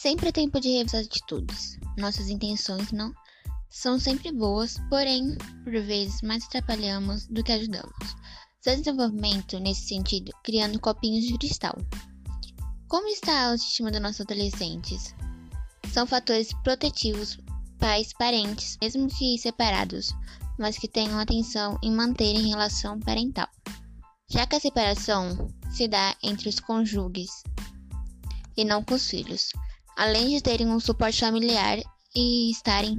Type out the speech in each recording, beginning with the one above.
Sempre é tempo de revisar atitudes. Nossas intenções não são sempre boas, porém, por vezes, mais atrapalhamos do que ajudamos. Seu desenvolvimento nesse sentido, criando copinhos de cristal. Como está a autoestima dos nossos adolescentes? São fatores protetivos pais, parentes, mesmo que separados, mas que tenham atenção em manterem relação parental. Já que a separação se dá entre os cônjuges e não com os filhos, além de terem um suporte familiar e estarem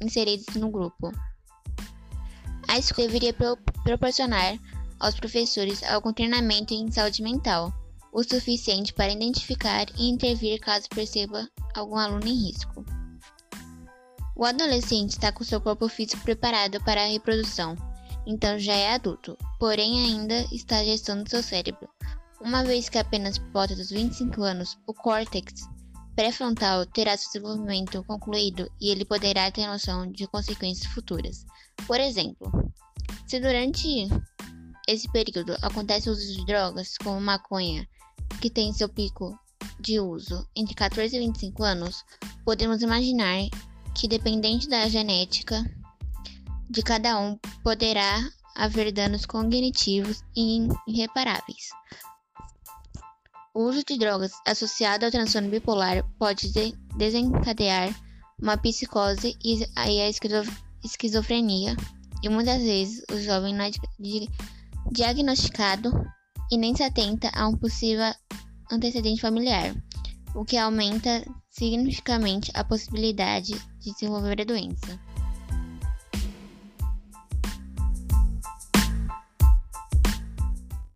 inseridos no grupo. A escola deveria pro proporcionar aos professores algum treinamento em saúde mental, o suficiente para identificar e intervir caso perceba algum aluno em risco. O adolescente está com seu corpo físico preparado para a reprodução, então já é adulto, porém ainda está gestando seu cérebro. Uma vez que apenas por volta dos 25 anos o córtex pré-frontal terá seu desenvolvimento concluído e ele poderá ter noção de consequências futuras. Por exemplo, se durante esse período acontece o uso de drogas como maconha, que tem seu pico de uso entre 14 e 25 anos, podemos imaginar que, dependente da genética de cada um, poderá haver danos cognitivos irreparáveis. O uso de drogas associado ao transtorno bipolar pode desencadear uma psicose e a esquizofrenia, e muitas vezes o jovem não é diagnosticado e nem se atenta a um possível antecedente familiar, o que aumenta significativamente a possibilidade de desenvolver a doença.